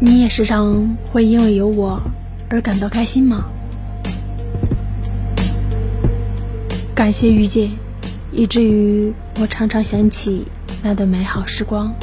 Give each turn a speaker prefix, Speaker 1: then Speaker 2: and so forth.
Speaker 1: 你也时常会因为有我而感到开心吗？感谢遇见以至于我常常想起那段美好时光。